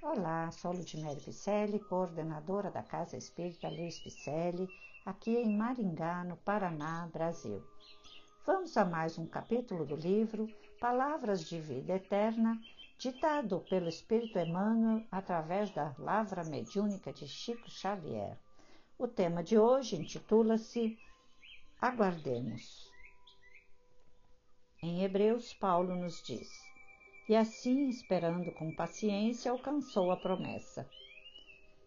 Olá, sou Ludmere Picelli, coordenadora da Casa Espírita Luiz Picelli, aqui em Maringá, no Paraná, Brasil. Vamos a mais um capítulo do livro Palavras de Vida Eterna, ditado pelo Espírito Emmanuel através da lavra mediúnica de Chico Xavier. O tema de hoje intitula-se Aguardemos. Em Hebreus, Paulo nos diz: e assim, esperando com paciência, alcançou a promessa.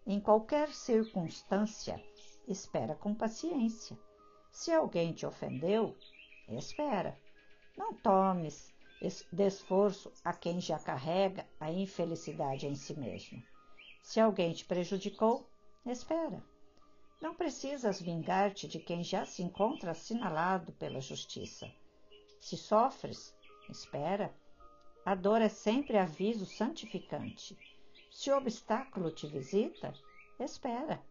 Em qualquer circunstância, espera com paciência. Se alguém te ofendeu, espera. Não tomes de esforço a quem já carrega a infelicidade em si mesmo. Se alguém te prejudicou, espera. Não precisas vingar-te de quem já se encontra assinalado pela justiça. Se sofres, espera a dor é sempre aviso santificante. Se o obstáculo te visita, espera.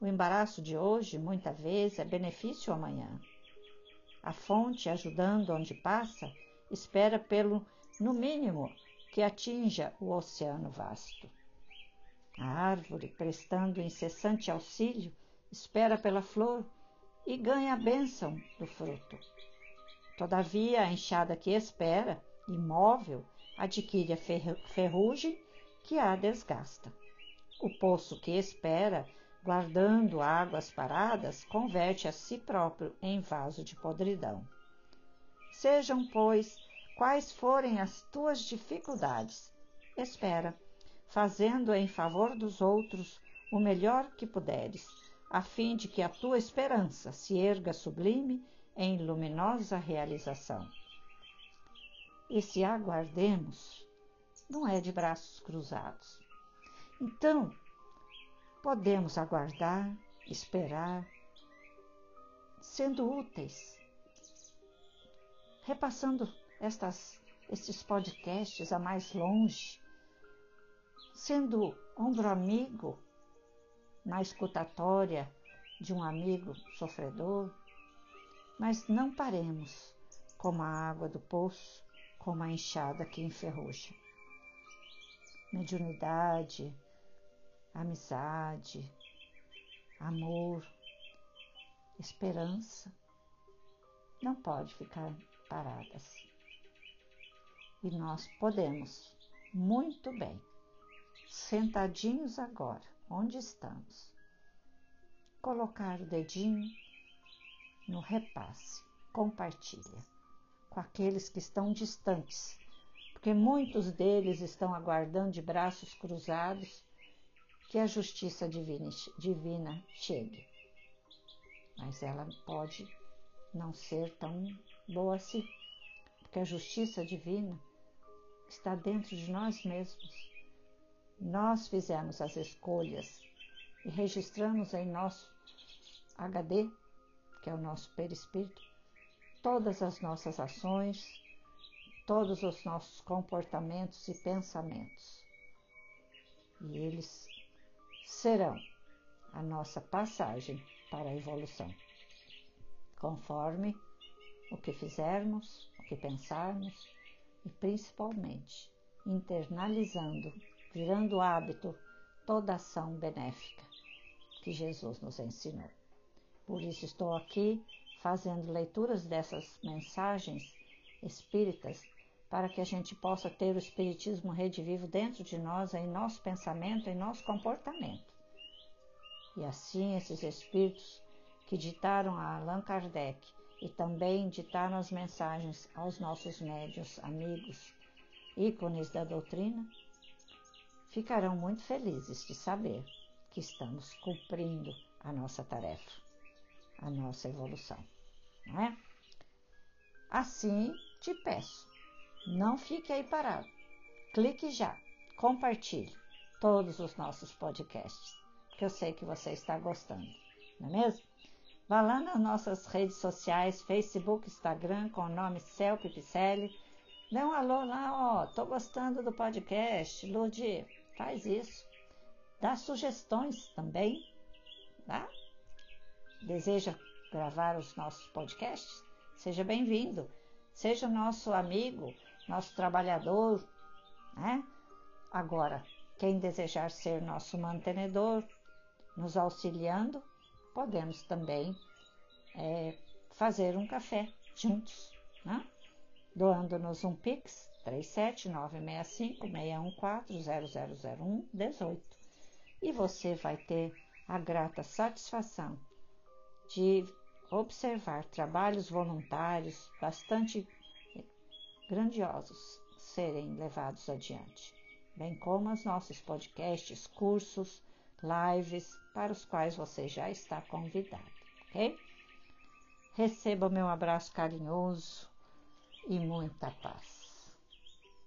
O embaraço de hoje, muita vez, é benefício amanhã. A fonte, ajudando onde passa, espera pelo, no mínimo, que atinja o oceano vasto. A árvore, prestando incessante auxílio, espera pela flor e ganha a bênção do fruto. Todavia, a enxada que espera imóvel adquire a ferrugem que a desgasta. O poço que espera, guardando águas paradas, converte a si próprio em vaso de podridão. Sejam, pois, quais forem as tuas dificuldades, espera, fazendo em favor dos outros o melhor que puderes, a fim de que a tua esperança se erga sublime em luminosa realização. E se aguardemos, não é de braços cruzados. Então, podemos aguardar, esperar, sendo úteis, repassando estas, estes podcasts a mais longe, sendo ombro amigo na escutatória de um amigo sofredor, mas não paremos como a água do poço como a enxada que enferruja. Mediunidade, amizade, amor, esperança não pode ficar paradas. E nós podemos muito bem, sentadinhos agora, onde estamos, colocar o dedinho no repasse, compartilha com aqueles que estão distantes, porque muitos deles estão aguardando de braços cruzados que a justiça divina, divina chegue. Mas ela pode não ser tão boa assim, porque a justiça divina está dentro de nós mesmos. Nós fizemos as escolhas e registramos em nosso HD, que é o nosso perispírito, todas as nossas ações, todos os nossos comportamentos e pensamentos. E eles serão a nossa passagem para a evolução, conforme o que fizermos, o que pensarmos e principalmente internalizando, virando hábito toda ação benéfica que Jesus nos ensinou. Por isso estou aqui fazendo leituras dessas mensagens espíritas para que a gente possa ter o espiritismo redivivo dentro de nós, em nosso pensamento, em nosso comportamento. E assim esses espíritos que ditaram a Allan Kardec e também ditaram as mensagens aos nossos médios, amigos, ícones da doutrina, ficarão muito felizes de saber que estamos cumprindo a nossa tarefa a nossa evolução. Não é? Assim, te peço, não fique aí parado. Clique já, compartilhe todos os nossos podcasts, que eu sei que você está gostando, não é mesmo? Vá lá nas nossas redes sociais, Facebook, Instagram, com o nome Celp Picelli. Dê um alô lá, ó, tô gostando do podcast, Ludi, faz isso. Dá sugestões também, tá? Deseja gravar os nossos podcasts, seja bem-vindo. Seja nosso amigo, nosso trabalhador, né? Agora, Quem desejar ser nosso mantenedor, nos auxiliando, podemos também é, fazer um café juntos, né? doando-nos um Pix 37965-614-0001-18. E você vai ter a grata satisfação de observar trabalhos voluntários bastante grandiosos serem levados adiante, bem como os nossos podcasts, cursos, lives para os quais você já está convidado, ok? Receba meu abraço carinhoso e muita paz.